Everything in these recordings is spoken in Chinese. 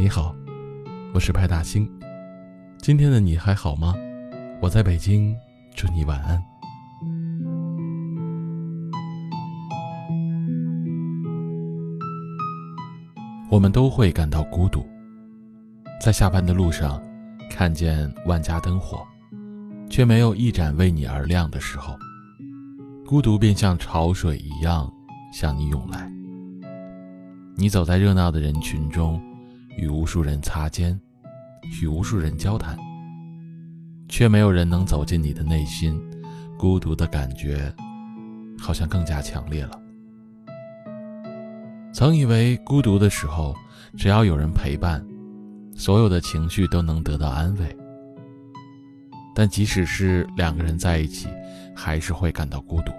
你好，我是派大星。今天的你还好吗？我在北京，祝你晚安。我们都会感到孤独，在下班的路上，看见万家灯火，却没有一盏为你而亮的时候，孤独便像潮水一样向你涌来。你走在热闹的人群中，与无数人擦肩，与无数人交谈，却没有人能走进你的内心。孤独的感觉，好像更加强烈了。曾以为孤独的时候，只要有人陪伴，所有的情绪都能得到安慰。但即使是两个人在一起，还是会感到孤独。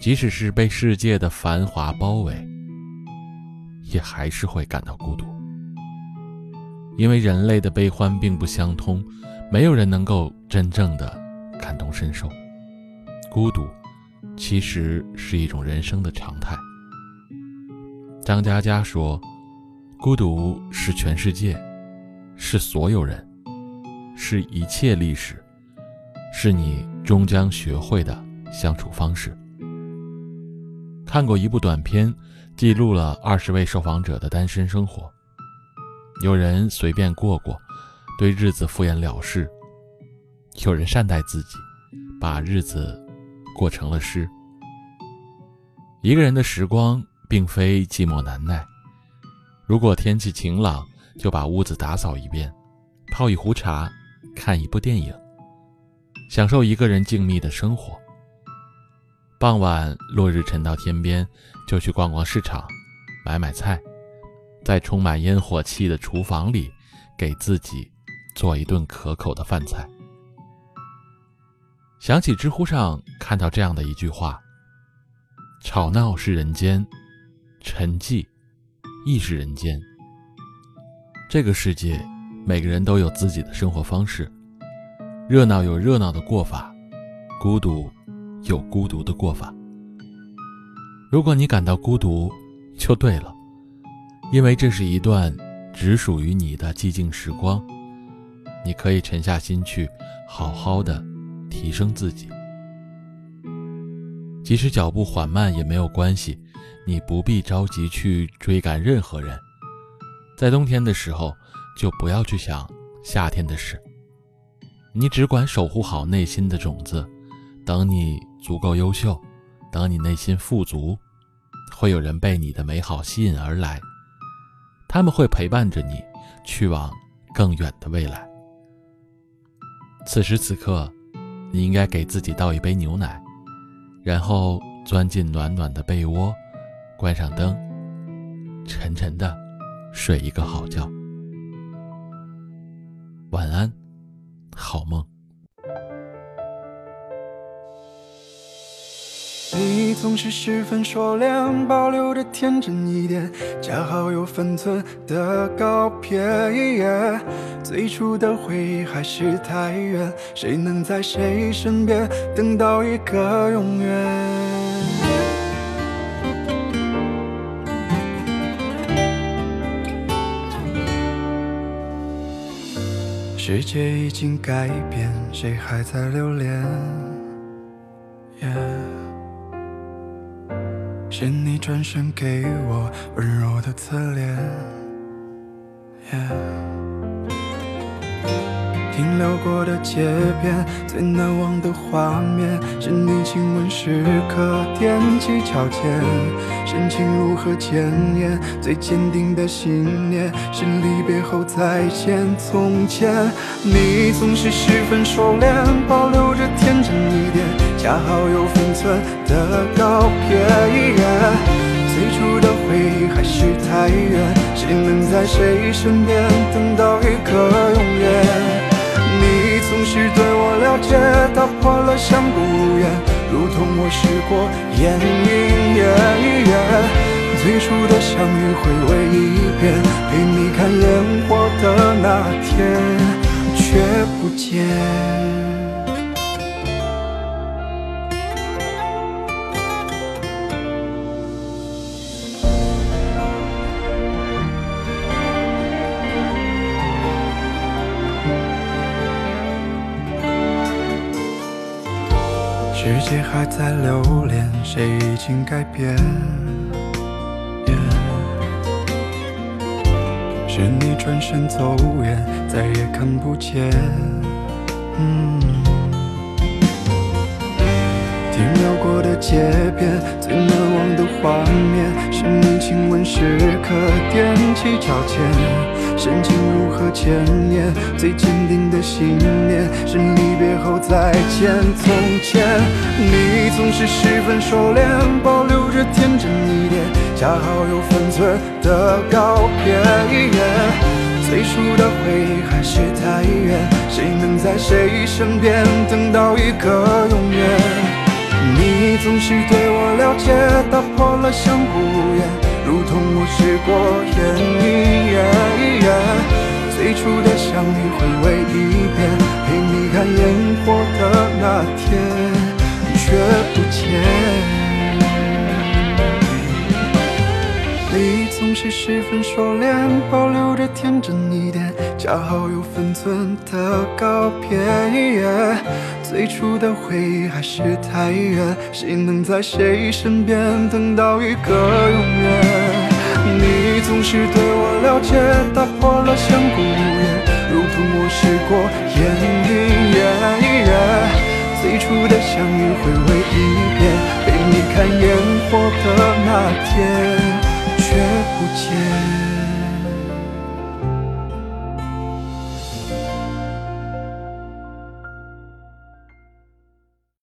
即使是被世界的繁华包围。也还是会感到孤独，因为人类的悲欢并不相通，没有人能够真正的感同身受。孤独，其实是一种人生的常态。张嘉佳说：“孤独是全世界，是所有人，是一切历史，是你终将学会的相处方式。”看过一部短片。记录了二十位受访者的单身生活。有人随便过过，对日子敷衍了事；有人善待自己，把日子过成了诗。一个人的时光并非寂寞难耐。如果天气晴朗，就把屋子打扫一遍，泡一壶茶，看一部电影，享受一个人静谧的生活。傍晚，落日沉到天边，就去逛逛市场，买买菜，在充满烟火气的厨房里，给自己做一顿可口的饭菜。想起知乎上看到这样的一句话：“吵闹是人间，沉寂亦是人间。”这个世界，每个人都有自己的生活方式，热闹有热闹的过法，孤独。有孤独的过法。如果你感到孤独，就对了，因为这是一段只属于你的寂静时光。你可以沉下心去，好好的提升自己。即使脚步缓慢也没有关系，你不必着急去追赶任何人。在冬天的时候，就不要去想夏天的事。你只管守护好内心的种子，等你。足够优秀，等你内心富足，会有人被你的美好吸引而来，他们会陪伴着你去往更远的未来。此时此刻，你应该给自己倒一杯牛奶，然后钻进暖暖的被窝，关上灯，沉沉的睡一个好觉。晚安，好梦。你总是十分收敛，保留着天真一点，恰好有分寸的告别。最初的回忆还是太远，谁能在谁身边等到一个永远？世界已经改变，谁还在留恋？是你转身给我温柔的侧脸，停留过的街边，最难忘的画面，是你亲吻时刻踮起脚尖，深情如何检验？最坚定的信念，是离别后再见从前。你总是十分收敛，保留着天真一点，恰好有分寸的告别。最初的回忆还是太远，谁能在谁身边等到一个永远？总是对我了解，打破了相顾无言，如同我试过眼影夜。最初的相遇回味一遍，陪你看烟火的那天，却不见。世界还在留恋，谁已经改变？是你转身走远，再也看不见。停留过的街边，最难忘的画面，是你亲吻时刻踮起脚尖。深情如何千年？最坚定的信念是离别后再见。从前，你总是十分收敛，保留着天真一点，恰好有分寸的告别。最初的回忆还是太远，谁能在谁身边等到一个永远？你总是对我了解，打破了相顾无言。如同我试过眼一眼，的相遇回味一遍，陪你看烟火的那天你却不见。你总是十分收敛，保留着天真一点，恰好有分寸的告别。最初的回忆还是太远，谁能在谁身边等到一个永远？总是对我了解，打破了相顾无言，如同我试过烟云。最初的相遇回味一遍，陪你看烟火的那天，却不见。